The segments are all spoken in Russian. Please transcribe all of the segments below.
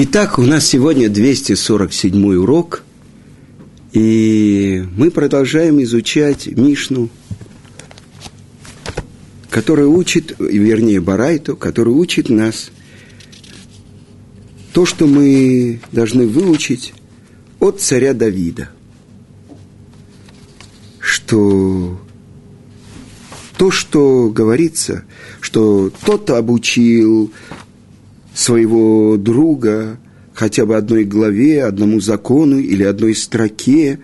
Итак, у нас сегодня 247 урок, и мы продолжаем изучать Мишну, которая учит, вернее, Барайту, который учит нас то, что мы должны выучить от царя Давида, что то, что говорится, что тот обучил своего друга хотя бы одной главе, одному закону или одной строке,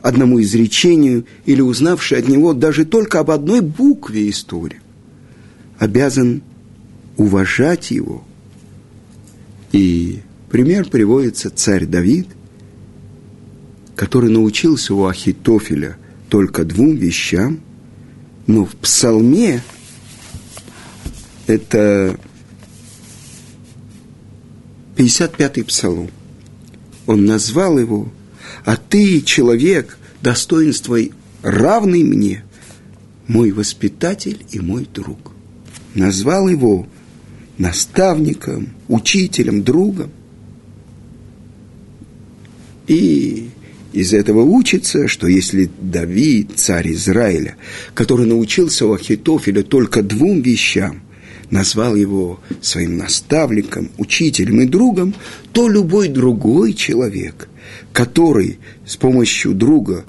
одному изречению, или узнавший от него даже только об одной букве истории, обязан уважать его. И пример приводится царь Давид, который научился у Ахитофеля только двум вещам, но в псалме это 55-й псалом. Он назвал его, а ты, человек, достоинствой равный мне, мой воспитатель и мой друг. Назвал его наставником, учителем, другом. И из этого учится, что если Давид, царь Израиля, который научился у Ахитофеля только двум вещам, назвал его своим наставником, учителем и другом, то любой другой человек, который с помощью друга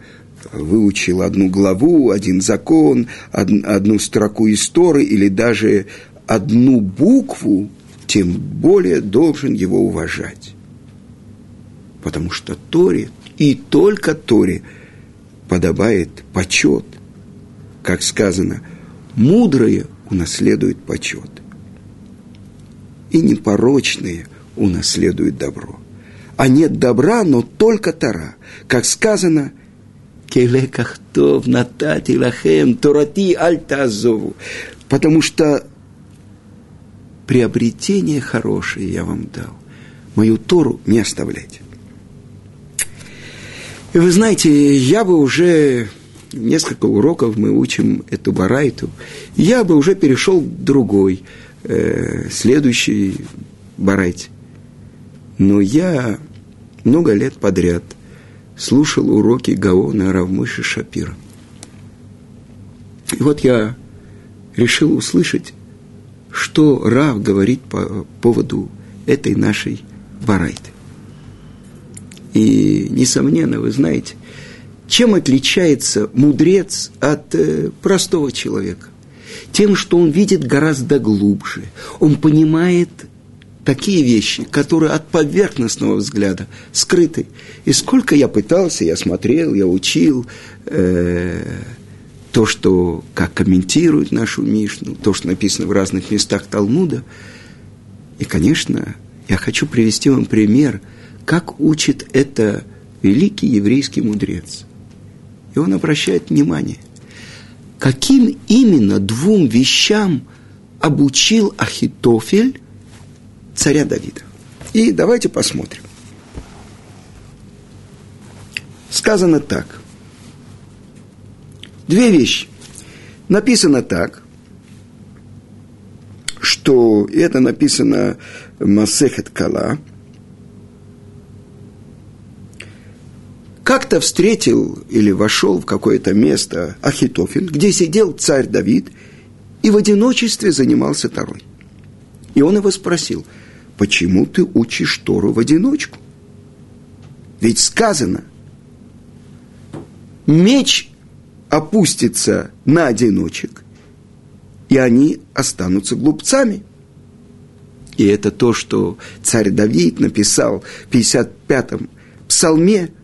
выучил одну главу, один закон, одну строку истории или даже одну букву, тем более должен его уважать. Потому что Торе, и только Торе, подобает почет. Как сказано, мудрые унаследуют почет. И непорочные унаследуют добро. А нет добра, но только Тара. Как сказано, Келекахтов натати лахем торати альтазову. Потому что приобретение хорошее я вам дал. Мою Тору не оставляйте. И вы знаете, я бы уже несколько уроков мы учим эту барайту, я бы уже перешел к другой, э, следующей барайте. Но я много лет подряд слушал уроки Гаона Равмыши Шапира. И вот я решил услышать, что Рав говорит по поводу этой нашей барайты. И, несомненно, вы знаете, чем отличается мудрец от э, простого человека? Тем, что он видит гораздо глубже. Он понимает такие вещи, которые от поверхностного взгляда скрыты. И сколько я пытался, я смотрел, я учил э, то, что, как комментируют нашу Мишну, то, что написано в разных местах Талмуда. И, конечно, я хочу привести вам пример, как учит это великий еврейский мудрец – и он обращает внимание, каким именно двум вещам обучил Ахитофель царя Давида. И давайте посмотрим. Сказано так. Две вещи. Написано так, что это написано Масехет Кала – как-то встретил или вошел в какое-то место Ахитофель, где сидел царь Давид и в одиночестве занимался Торой. И он его спросил, почему ты учишь Тору в одиночку? Ведь сказано, меч опустится на одиночек, и они останутся глупцами. И это то, что царь Давид написал в 55-м псалме –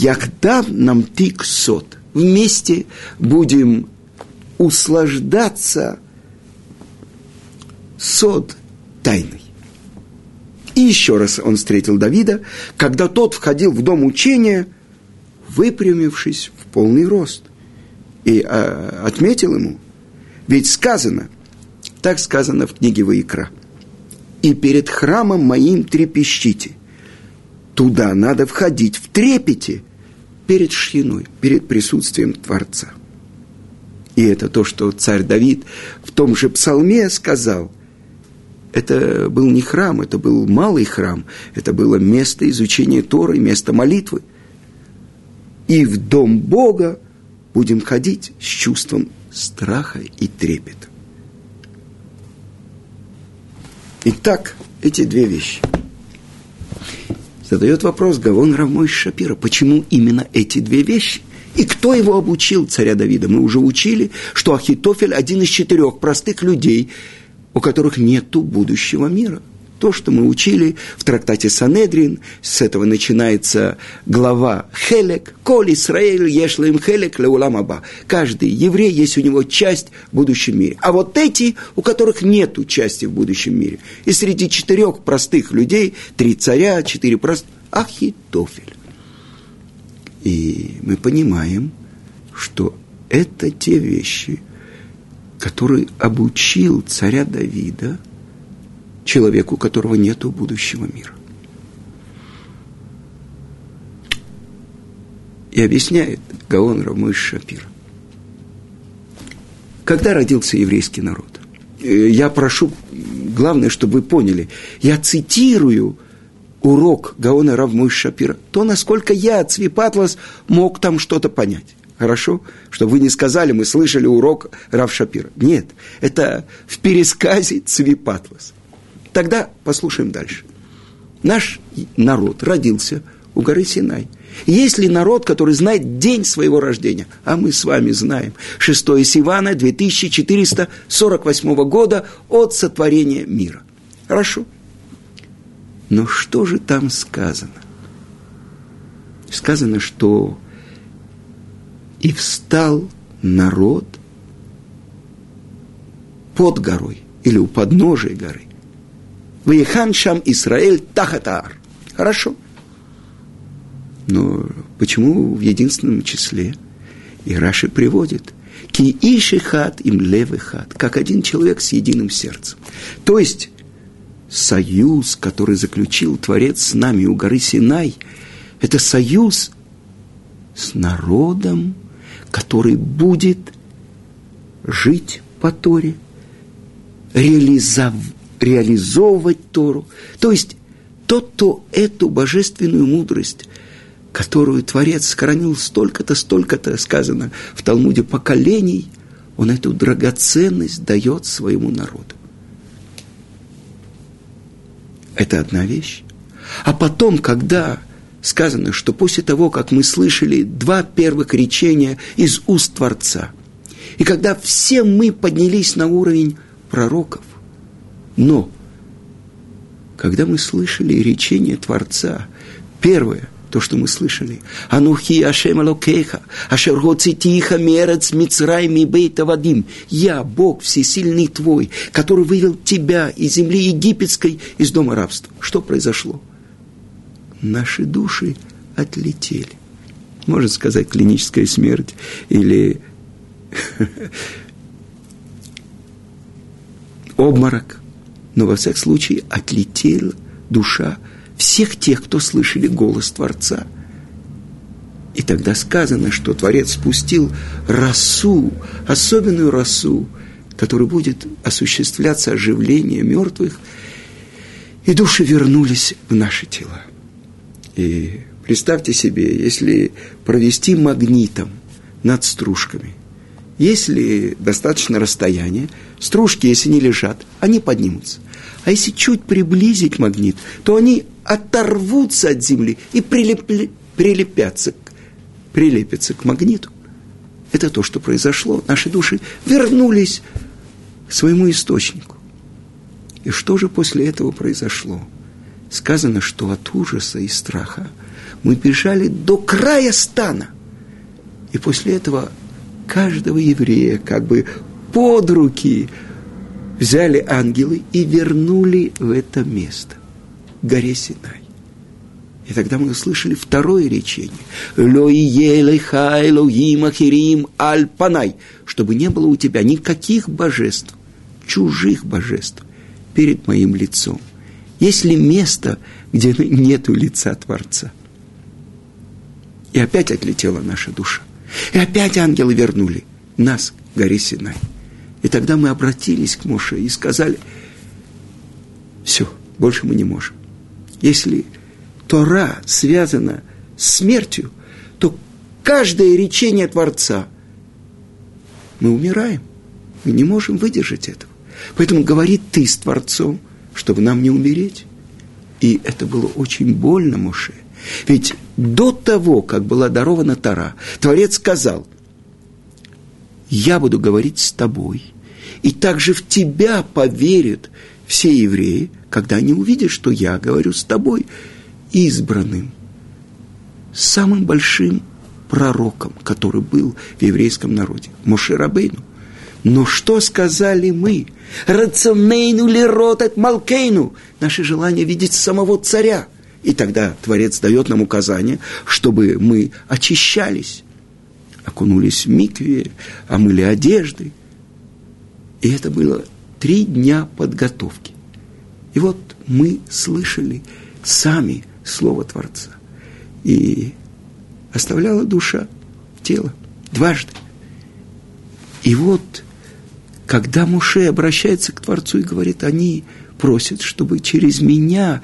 Яхдав нам тик сот. Вместе будем услаждаться сот тайной. И еще раз он встретил Давида, когда тот входил в дом учения, выпрямившись в полный рост. И а, отметил ему, ведь сказано, так сказано в книге Ваикра, «И перед храмом моим трепещите, Туда надо входить в трепете перед шхиной, перед присутствием Творца. И это то, что царь Давид в том же псалме сказал. это был не храм, это был малый храм, это было место изучения Торы, место молитвы. И в дом Бога будем ходить с чувством страха и трепета. Итак, эти две вещи. Задает вопрос Гавон Равмой Шапира, почему именно эти две вещи? И кто его обучил, царя Давида? Мы уже учили, что Ахитофель один из четырех простых людей, у которых нету будущего мира. То, что мы учили в трактате Санедрин, с этого начинается глава Хелек, Коль Исраэль ешлаем Хелек леуламаба. Каждый еврей есть у него часть в будущем мире. А вот эти, у которых нет части в будущем мире. И среди четырех простых людей, три царя, четыре простых, Ахитофель. И мы понимаем, что это те вещи, которые обучил царя Давида человеку, у которого нет будущего мира. И объясняет Гаон Рамыш Шапир. Когда родился еврейский народ? Э, я прошу, главное, чтобы вы поняли, я цитирую урок Гаона Равмыш Шапира, то, насколько я, Цвипатлас, мог там что-то понять. Хорошо? Чтобы вы не сказали, мы слышали урок Рав Шапира. Нет, это в пересказе Цвипатлас. Тогда послушаем дальше. Наш народ родился у горы Синай. Есть ли народ, который знает день своего рождения? А мы с вами знаем. 6 Сивана 2448 года от сотворения мира. Хорошо. Но что же там сказано? Сказано, что и встал народ под горой или у подножия горы. Ваихан Шам Исраэль Тахатар. Хорошо. Но почему в единственном числе? И Раши приводит. Ки иши хат им левый хат. Как один человек с единым сердцем. То есть, союз, который заключил Творец с нами у горы Синай, это союз с народом, который будет жить по Торе, реализов, реализовывать Тору. То есть тот, кто эту божественную мудрость, которую Творец сохранил столько-то, столько-то, сказано в Талмуде, поколений, он эту драгоценность дает своему народу. Это одна вещь. А потом, когда сказано, что после того, как мы слышали два первых речения из уст Творца, и когда все мы поднялись на уровень пророков, но когда мы слышали речение Творца, первое, то, что мы слышали. Анухи Ашем Алокеха, Ашер Гоцитиха Мерец Мицрай Мибейта Вадим. Я, Бог всесильный твой, который вывел тебя из земли египетской, из дома рабства. Что произошло? Наши души отлетели. Можно сказать, клиническая смерть или обморок. Но во всяком случае отлетела душа всех тех, кто слышали голос Творца. И тогда сказано, что Творец спустил росу, особенную росу, которая будет осуществляться оживление мертвых, и души вернулись в наши тела. И представьте себе, если провести магнитом над стружками, если достаточно расстояние, стружки, если не лежат, они поднимутся. А если чуть приблизить магнит, то они оторвутся от земли и прилепли, прилепятся, прилепятся к магниту. Это то, что произошло. Наши души вернулись к своему источнику. И что же после этого произошло? Сказано, что от ужаса и страха мы бежали до края стана. И после этого каждого еврея как бы под руки взяли ангелы и вернули в это место, горе Синай. И тогда мы услышали второе речение. аль-панай, чтобы не было у тебя никаких божеств, чужих божеств перед моим лицом. Есть ли место, где нету лица Творца? И опять отлетела наша душа. И опять ангелы вернули нас к горе Синай. И тогда мы обратились к Моше и сказали, Все, больше мы не можем. Если Тора связана с смертью, то каждое речение Творца мы умираем. Мы не можем выдержать этого. Поэтому говорит ты с Творцом, чтобы нам не умереть. И это было очень больно Муше. Ведь до того, как была дарована Тара, Творец сказал, я буду говорить с тобой, и также в тебя поверят все евреи, когда они увидят, что я говорю с тобой, избранным, самым большим пророком, который был в еврейском народе, Моше Рабейну. Но что сказали мы? Рационейну ли ротет малкейну? Наше желание видеть самого царя. И тогда Творец дает нам указание, чтобы мы очищались, окунулись в микве, омыли одежды. И это было три дня подготовки. И вот мы слышали сами Слово Творца. И оставляла душа тело дважды. И вот когда Муше обращается к Творцу и говорит, они просят, чтобы через меня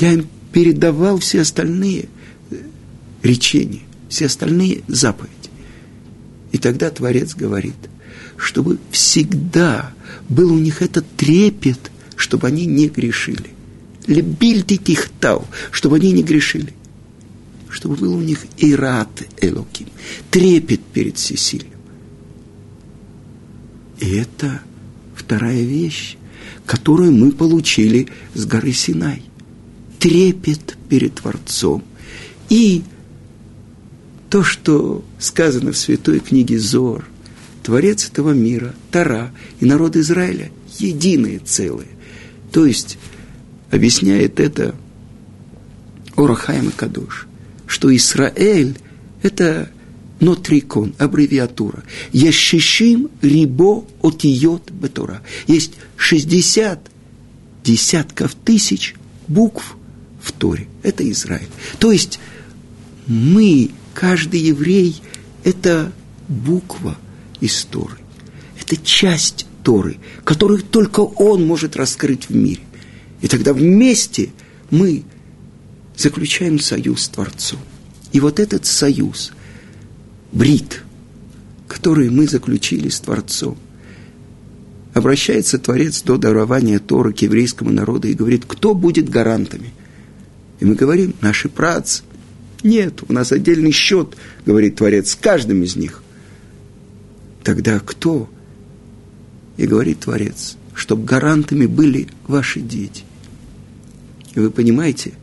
я им передавал все остальные речения, все остальные заповеди. И тогда Творец говорит, чтобы всегда был у них этот трепет, чтобы они не грешили. Лебильти тихтау, чтобы они не грешили. Чтобы был у них ират элоким, трепет перед всесильным. И это вторая вещь, которую мы получили с горы Синай. Трепет перед Творцом. И то, что сказано в святой книге Зор, Творец этого мира, Тара и народ Израиля – единое целое. То есть, объясняет это Орахайм и Кадош, что Израиль – это Нотрикон, аббревиатура. Ешишим рибо отиот бетура. Есть 60 десятков тысяч букв в Торе. Это Израиль. То есть мы, каждый еврей, это буква из Торы. Это часть Торы, которую только Он может раскрыть в мире. И тогда вместе мы заключаем союз с Творцом. И вот этот союз – брит, который мы заключили с Творцом. Обращается Творец до дарования Тора к еврейскому народу и говорит, кто будет гарантами? И мы говорим, наши працы. Нет, у нас отдельный счет, говорит Творец, с каждым из них. Тогда кто? И говорит Творец, чтобы гарантами были ваши дети. И вы понимаете –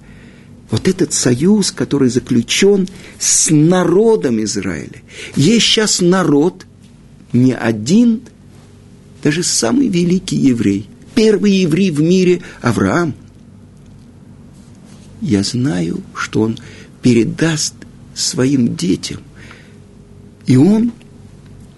вот этот союз, который заключен с народом Израиля. Есть сейчас народ, не один, даже самый великий еврей, первый еврей в мире Авраам. Я знаю, что он передаст своим детям, и он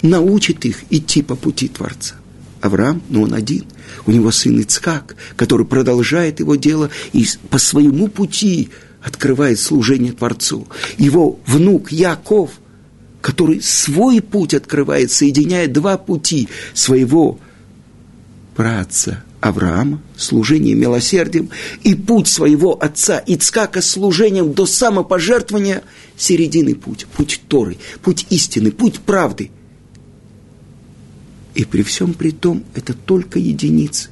научит их идти по пути Творца. Авраам, но он один. У него сын Ицхак, который продолжает его дело и по своему пути открывает служение Творцу. Его внук Яков, который свой путь открывает, соединяя два пути своего праотца Авраама, служение милосердием, и путь своего отца Ицкака служением до самопожертвования, середины путь, путь Торы, путь истины, путь правды. И при всем при том, это только единицы.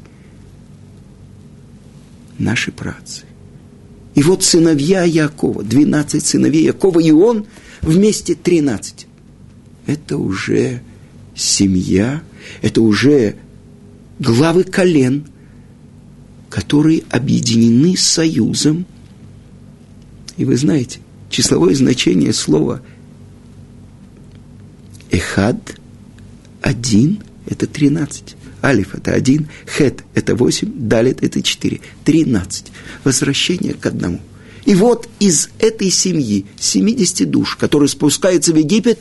Наши працы. И вот сыновья Якова, 12 сыновей Якова, и он вместе 13. Это уже семья, это уже главы колен, которые объединены союзом. И вы знаете, числовое значение слова «эхад» – «один» – это 13. Алиф – это один, хет – это восемь, далит – это четыре. Тринадцать. Возвращение к одному. И вот из этой семьи, 70 душ, которые спускаются в Египет,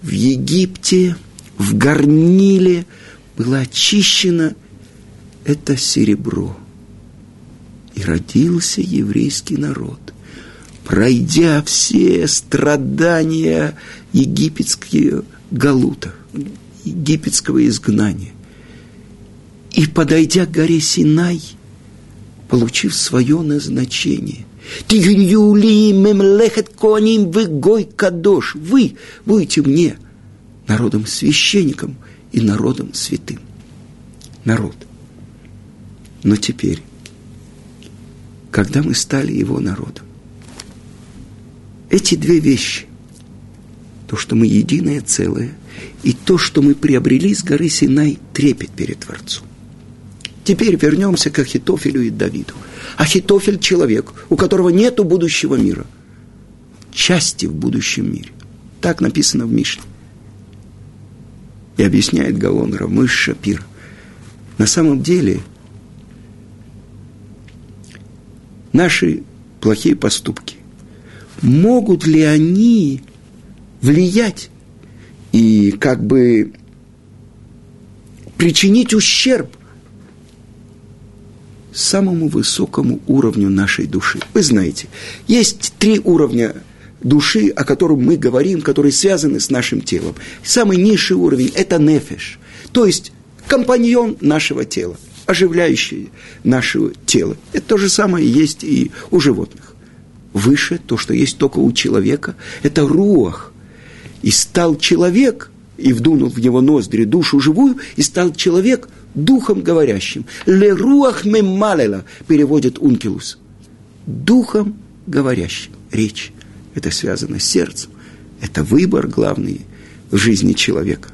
в Египте, в горниле было очищено это серебро. И родился еврейский народ, пройдя все страдания египетских галутов египетского изгнания. И подойдя к горе Синай, получив свое назначение, вы гой кадош. Вы будете мне народом священником и народом святым. Народ. Но теперь, когда мы стали его народом, эти две вещи, то, что мы единое целое, и то, что мы приобрели с горы Синай, трепет перед Творцом. Теперь вернемся к Ахитофелю и Давиду. Ахитофель – человек, у которого нет будущего мира. Части в будущем мире. Так написано в Мишне. И объясняет Гаон Рамыш Шапир. На самом деле, наши плохие поступки, могут ли они влиять и как бы причинить ущерб самому высокому уровню нашей души. Вы знаете, есть три уровня души, о котором мы говорим, которые связаны с нашим телом. Самый низший уровень – это нефеш, то есть компаньон нашего тела, оживляющий наше тело. Это то же самое есть и у животных. Выше, то, что есть только у человека, это руах. И стал человек, и вдунул в него ноздри душу живую, и стал человек – духом говорящим. Леруах мемалела, переводит Ункилус. Духом говорящим. Речь. Это связано с сердцем. Это выбор главный в жизни человека.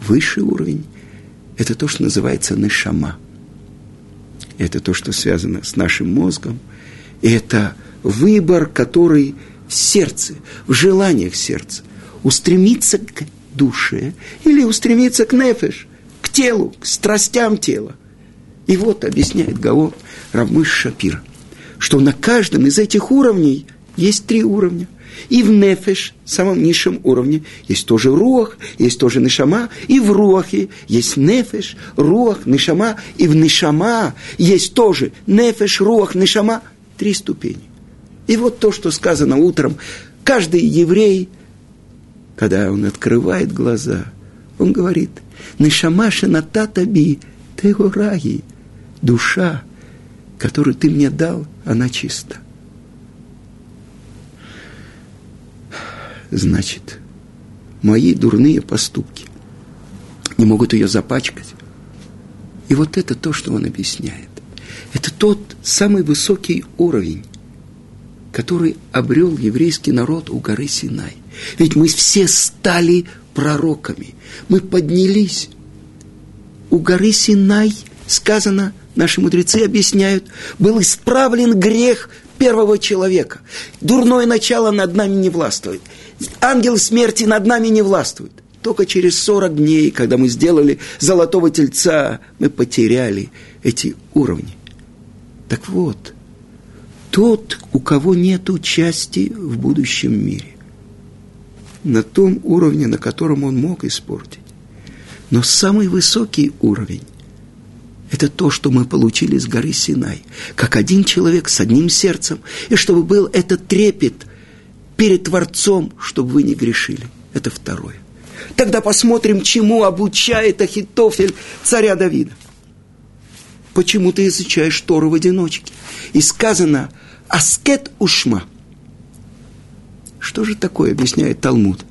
Высший уровень – это то, что называется нишама. Это то, что связано с нашим мозгом. И это выбор, который в сердце, в желаниях сердца. Устремиться к душе или устремиться к нефеш – телу, к страстям тела. И вот объясняет Гаон Рамыш Шапир, что на каждом из этих уровней есть три уровня. И в нефеш, самом низшем уровне, есть тоже руах, есть тоже нишама, и в руахе есть нефеш, руах, нишама, и в нишама есть тоже нефеш, руах, нишама, три ступени. И вот то, что сказано утром, каждый еврей, когда он открывает глаза, он говорит – Нишама шенатата би теораги. Душа, которую ты мне дал, она чиста. Значит, мои дурные поступки не могут ее запачкать. И вот это то, что он объясняет. Это тот самый высокий уровень, который обрел еврейский народ у горы Синай. Ведь мы все стали пророками. Мы поднялись. У горы Синай сказано, наши мудрецы объясняют, был исправлен грех первого человека. Дурное начало над нами не властвует. Ангел смерти над нами не властвует. Только через 40 дней, когда мы сделали золотого тельца, мы потеряли эти уровни. Так вот, тот, у кого нет участия в будущем мире, на том уровне, на котором он мог испортить. Но самый высокий уровень – это то, что мы получили с горы Синай, как один человек с одним сердцем, и чтобы был этот трепет перед Творцом, чтобы вы не грешили. Это второе. Тогда посмотрим, чему обучает Ахитофель царя Давида. Почему ты изучаешь Тору в одиночке? И сказано «Аскет ушма» – что же такое, объясняет Талмуд?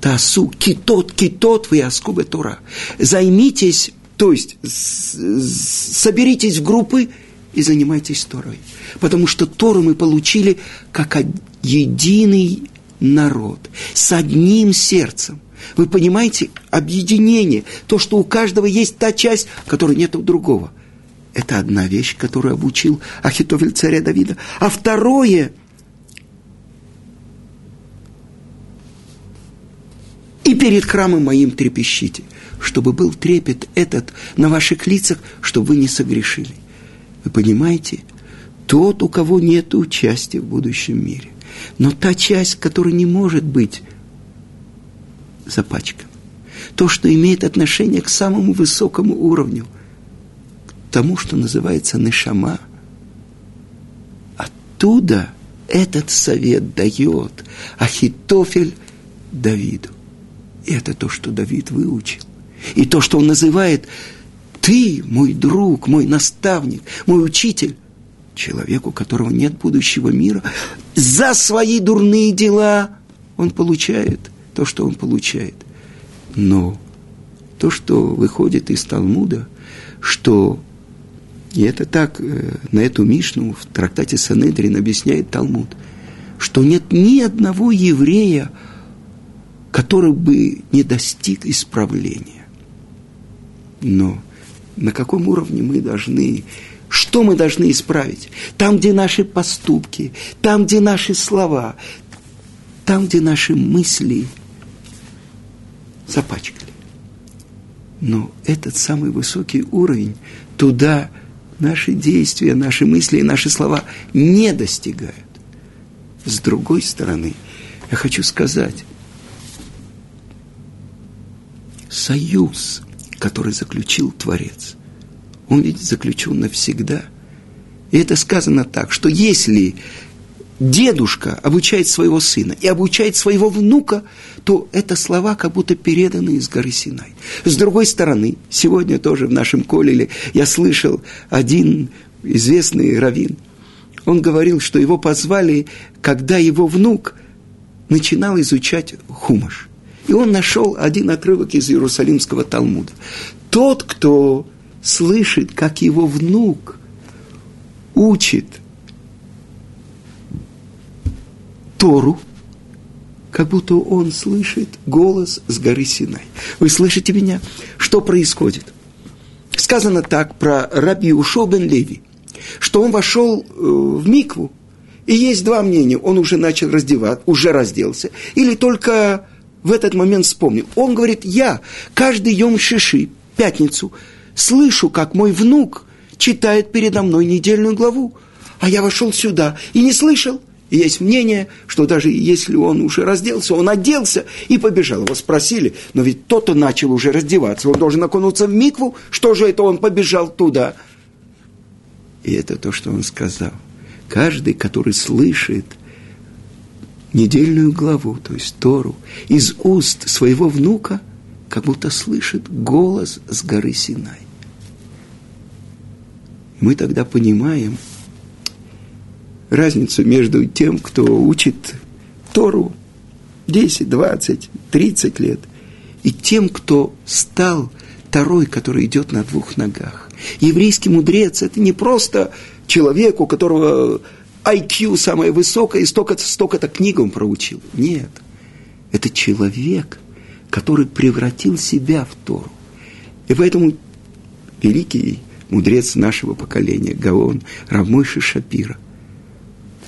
Тасу, китот, китот, вы аскубе Тора. Займитесь, то есть соберитесь в группы и занимайтесь Торой. Потому что Тору мы получили как единый народ, с одним сердцем. Вы понимаете, объединение, то, что у каждого есть та часть, которой нет у другого. Это одна вещь, которую обучил Ахитовель царя Давида. А второе – и перед храмом моим трепещите, чтобы был трепет этот на ваших лицах, чтобы вы не согрешили. Вы понимаете? Тот, у кого нет участия в будущем мире. Но та часть, которая не может быть запачкана. То, что имеет отношение к самому высокому уровню, тому, что называется нишама. Оттуда этот совет дает Ахитофель Давиду. И это то, что Давид выучил. И то, что он называет Ты, мой друг, мой наставник, мой учитель, человек, у которого нет будущего мира, за свои дурные дела он получает то, что он получает. Но то, что выходит из Талмуда, что и это так, э, на эту Мишну в трактате Санедрин объясняет Талмуд, что нет ни одного еврея, который бы не достиг исправления. Но на каком уровне мы должны, что мы должны исправить? Там, где наши поступки, там, где наши слова, там, где наши мысли запачкали. Но этот самый высокий уровень, туда – наши действия, наши мысли и наши слова не достигают. С другой стороны, я хочу сказать, союз, который заключил Творец, он ведь заключен навсегда. И это сказано так, что если дедушка обучает своего сына и обучает своего внука, то это слова как будто переданы из горы Синай. С другой стороны, сегодня тоже в нашем колеле я слышал один известный раввин. Он говорил, что его позвали, когда его внук начинал изучать хумаш. И он нашел один отрывок из Иерусалимского Талмуда. Тот, кто слышит, как его внук учит – Тору, как будто он слышит голос с горы Синай. Вы слышите меня? Что происходит? Сказано так про раби Ушо бен Леви, что он вошел э, в микву, и есть два мнения. Он уже начал раздеваться, уже разделся, или только в этот момент вспомнил. Он говорит, я каждый йом шиши, пятницу, слышу, как мой внук читает передо мной недельную главу, а я вошел сюда и не слышал – и есть мнение, что даже если он уже разделся, он оделся и побежал. Его спросили, но ведь тот-то начал уже раздеваться, он должен окунуться в микву, что же это он побежал туда? И это то, что он сказал. Каждый, который слышит недельную главу, то есть Тору, из уст своего внука, как будто слышит голос с горы Синай. Мы тогда понимаем, разницу между тем, кто учит Тору 10, 20, 30 лет, и тем, кто стал второй, который идет на двух ногах. Еврейский мудрец – это не просто человек, у которого IQ самое высокое, и столько-то, столько-то книг он проучил. Нет. Это человек, который превратил себя в Тору. И поэтому великий мудрец нашего поколения, Гаон, Рамойши Шапира,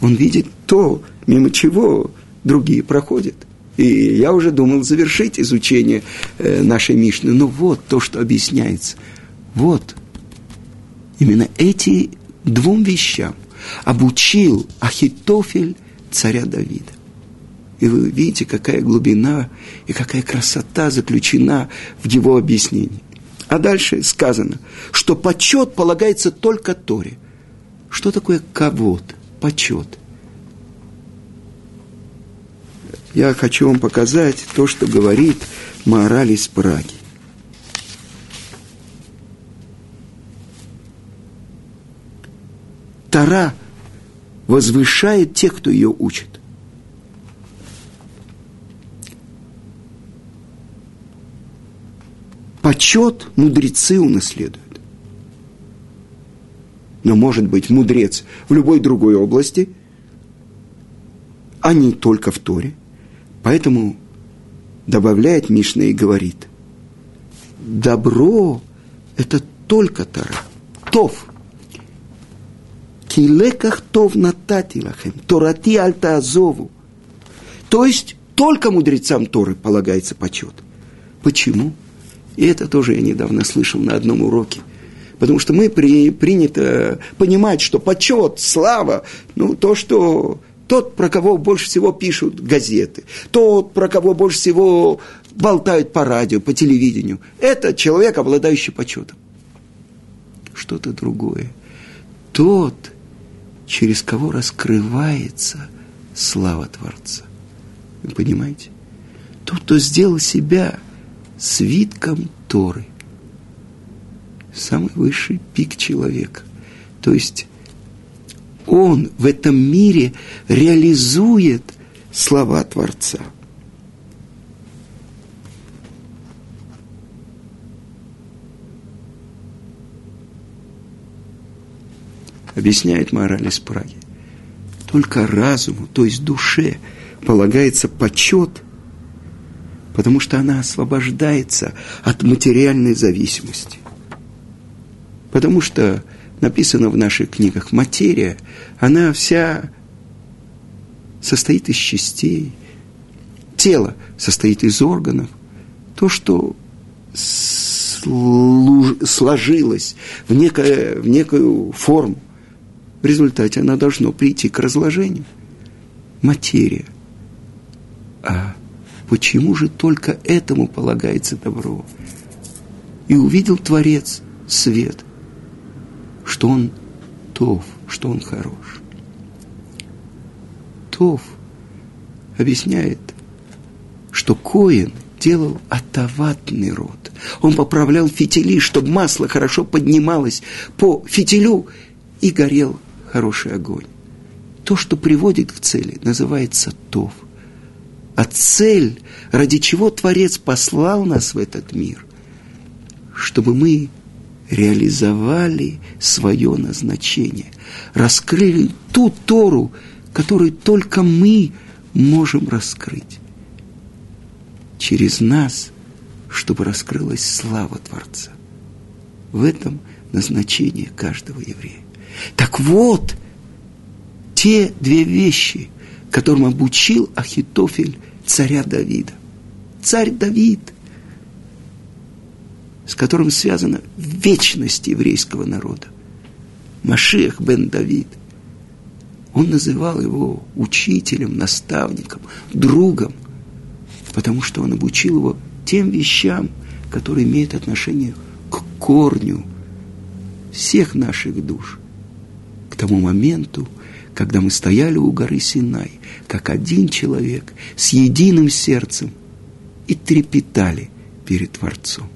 он видит то, мимо чего другие проходят. И я уже думал завершить изучение э, нашей Мишны. Но вот то, что объясняется. Вот. Именно эти двум вещам обучил Ахитофель царя Давида. И вы видите, какая глубина и какая красота заключена в его объяснении. А дальше сказано, что почет полагается только Торе. Что такое кого-то? Почет. Я хочу вам показать то, что говорит мораль из Праги. Тара возвышает тех, кто ее учит. Почет мудрецы унаследуют но может быть мудрец в любой другой области, а не только в Торе. Поэтому добавляет Мишна и говорит, добро – это только Тора, Тов. Килеках Тов нататилахем, Торати альта азову. То есть только мудрецам Торы полагается почет. Почему? И это тоже я недавно слышал на одном уроке – Потому что мы при, принято понимать, что почет, слава, ну, то, что тот, про кого больше всего пишут газеты, тот, про кого больше всего болтают по радио, по телевидению, это человек, обладающий почетом. Что-то другое. Тот, через кого раскрывается слава Творца. Вы понимаете? Тот, кто сделал себя свитком Торы – самый высший пик человека. То есть он в этом мире реализует слова Творца. Объясняет мораль из Праги. Только разуму, то есть душе, полагается почет, потому что она освобождается от материальной зависимости. Потому что написано в наших книгах, материя, она вся состоит из частей. Тело состоит из органов. То, что сложилось в, некое, в некую форму, в результате она должно прийти к разложению. Материя. А почему же только этому полагается добро? И увидел Творец свет что он тов, что он хорош. Тов объясняет, что Коин делал атаватный род. Он поправлял фитили, чтобы масло хорошо поднималось по фитилю и горел хороший огонь. То, что приводит к цели, называется тов. А цель, ради чего Творец послал нас в этот мир, чтобы мы реализовали свое назначение, раскрыли ту Тору, которую только мы можем раскрыть. Через нас, чтобы раскрылась слава Творца. В этом назначение каждого еврея. Так вот, те две вещи, которым обучил Ахитофель царя Давида. Царь Давид – с которым связана вечность еврейского народа. Машех бен Давид. Он называл его учителем, наставником, другом, потому что он обучил его тем вещам, которые имеют отношение к корню всех наших душ, к тому моменту, когда мы стояли у горы Синай, как один человек, с единым сердцем, и трепетали перед Творцом.